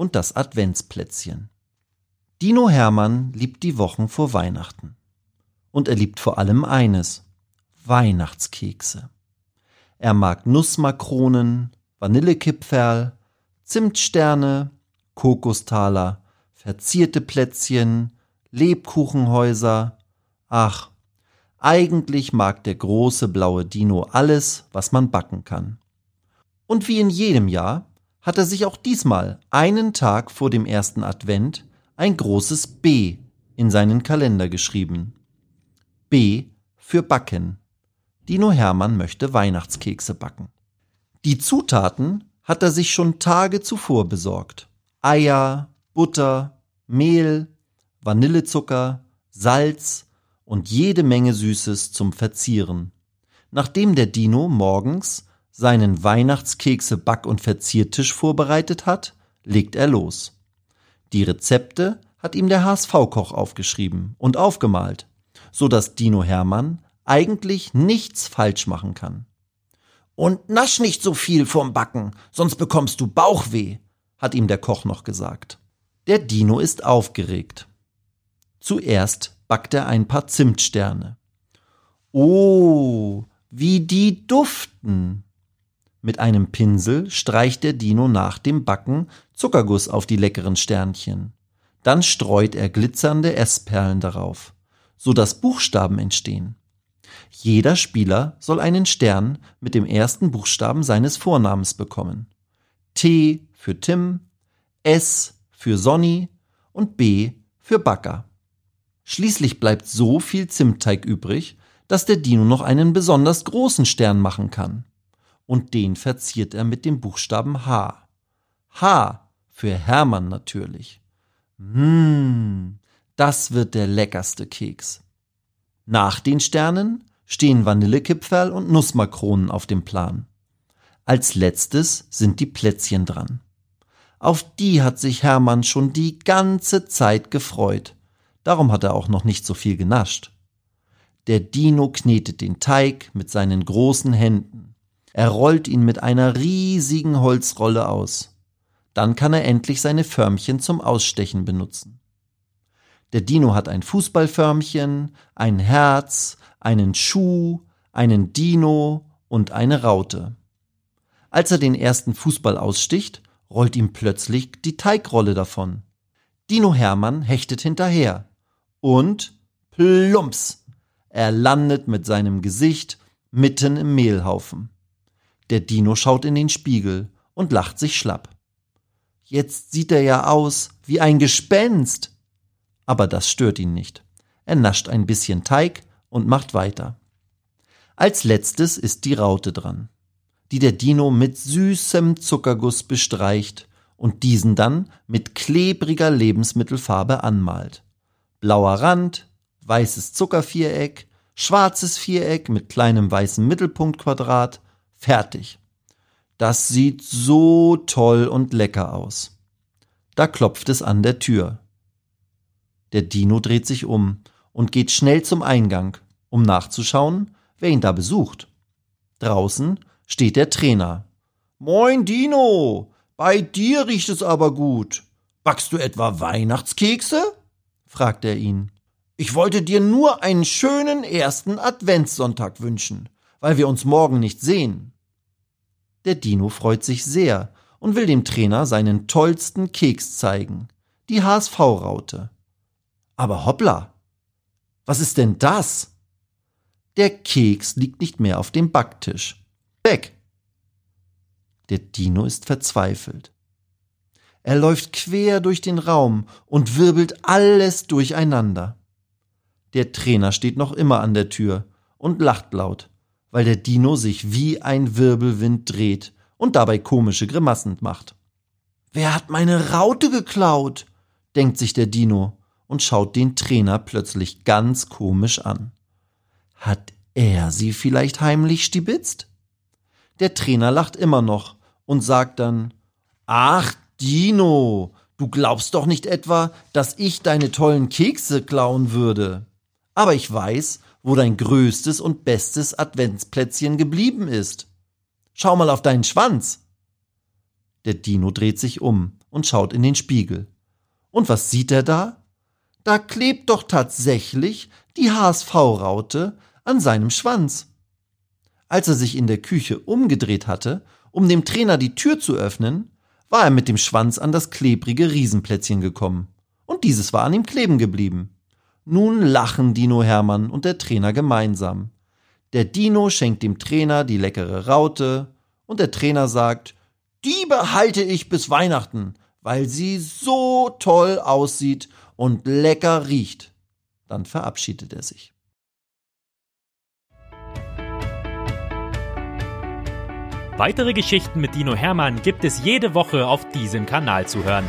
und das Adventsplätzchen. Dino Hermann liebt die Wochen vor Weihnachten. Und er liebt vor allem eines: Weihnachtskekse. Er mag Nussmakronen, Vanillekipferl, Zimtsterne, Kokostaler, verzierte Plätzchen, Lebkuchenhäuser. Ach, eigentlich mag der große blaue Dino alles, was man backen kann. Und wie in jedem Jahr hat er sich auch diesmal einen Tag vor dem ersten Advent ein großes B in seinen Kalender geschrieben. B für Backen. Dino Hermann möchte Weihnachtskekse backen. Die Zutaten hat er sich schon Tage zuvor besorgt. Eier, Butter, Mehl, Vanillezucker, Salz und jede Menge Süßes zum Verzieren. Nachdem der Dino morgens seinen Weihnachtskekse Back- und Verziertisch vorbereitet hat, legt er los. Die Rezepte hat ihm der HSV-Koch aufgeschrieben und aufgemalt, so dass Dino Hermann eigentlich nichts falsch machen kann. Und nasch nicht so viel vorm Backen, sonst bekommst du Bauchweh, hat ihm der Koch noch gesagt. Der Dino ist aufgeregt. Zuerst backt er ein paar Zimtsterne. Oh, wie die duften! Mit einem Pinsel streicht der Dino nach dem Backen Zuckerguss auf die leckeren Sternchen. Dann streut er glitzernde Essperlen darauf, so dass Buchstaben entstehen. Jeder Spieler soll einen Stern mit dem ersten Buchstaben seines Vornamens bekommen. T für Tim, S für Sonny und B für Backer. Schließlich bleibt so viel Zimtteig übrig, dass der Dino noch einen besonders großen Stern machen kann und den verziert er mit dem Buchstaben H. H für Hermann natürlich. Mmh, das wird der leckerste Keks. Nach den Sternen stehen Vanillekipferl und Nussmakronen auf dem Plan. Als letztes sind die Plätzchen dran. Auf die hat sich Hermann schon die ganze Zeit gefreut. Darum hat er auch noch nicht so viel genascht. Der Dino knetet den Teig mit seinen großen Händen. Er rollt ihn mit einer riesigen Holzrolle aus. Dann kann er endlich seine Förmchen zum Ausstechen benutzen. Der Dino hat ein Fußballförmchen, ein Herz, einen Schuh, einen Dino und eine Raute. Als er den ersten Fußball aussticht, rollt ihm plötzlich die Teigrolle davon. Dino Hermann hechtet hinterher. Und plumps! Er landet mit seinem Gesicht mitten im Mehlhaufen. Der Dino schaut in den Spiegel und lacht sich schlapp. Jetzt sieht er ja aus wie ein Gespenst. Aber das stört ihn nicht. Er nascht ein bisschen Teig und macht weiter. Als letztes ist die Raute dran, die der Dino mit süßem Zuckerguss bestreicht und diesen dann mit klebriger Lebensmittelfarbe anmalt. Blauer Rand, weißes Zuckerviereck, schwarzes Viereck mit kleinem weißen Mittelpunktquadrat, Fertig. Das sieht so toll und lecker aus. Da klopft es an der Tür. Der Dino dreht sich um und geht schnell zum Eingang, um nachzuschauen, wer ihn da besucht. Draußen steht der Trainer. Moin, Dino! Bei dir riecht es aber gut. Backst du etwa Weihnachtskekse? fragt er ihn. Ich wollte dir nur einen schönen ersten Adventssonntag wünschen weil wir uns morgen nicht sehen. Der Dino freut sich sehr und will dem Trainer seinen tollsten Keks zeigen, die HSV-Raute. Aber hoppla! Was ist denn das? Der Keks liegt nicht mehr auf dem Backtisch. Weg! Der Dino ist verzweifelt. Er läuft quer durch den Raum und wirbelt alles durcheinander. Der Trainer steht noch immer an der Tür und lacht laut weil der Dino sich wie ein Wirbelwind dreht und dabei komische Grimassen macht. Wer hat meine Raute geklaut? denkt sich der Dino und schaut den Trainer plötzlich ganz komisch an. Hat er sie vielleicht heimlich stibitzt? Der Trainer lacht immer noch und sagt dann, Ach, Dino, du glaubst doch nicht etwa, dass ich deine tollen Kekse klauen würde. Aber ich weiß, wo dein größtes und bestes Adventsplätzchen geblieben ist. Schau mal auf deinen Schwanz. Der Dino dreht sich um und schaut in den Spiegel. Und was sieht er da? Da klebt doch tatsächlich die HSV-Raute an seinem Schwanz. Als er sich in der Küche umgedreht hatte, um dem Trainer die Tür zu öffnen, war er mit dem Schwanz an das klebrige Riesenplätzchen gekommen. Und dieses war an ihm kleben geblieben. Nun lachen Dino Hermann und der Trainer gemeinsam. Der Dino schenkt dem Trainer die leckere Raute und der Trainer sagt, die behalte ich bis Weihnachten, weil sie so toll aussieht und lecker riecht. Dann verabschiedet er sich. Weitere Geschichten mit Dino Hermann gibt es jede Woche auf diesem Kanal zu hören.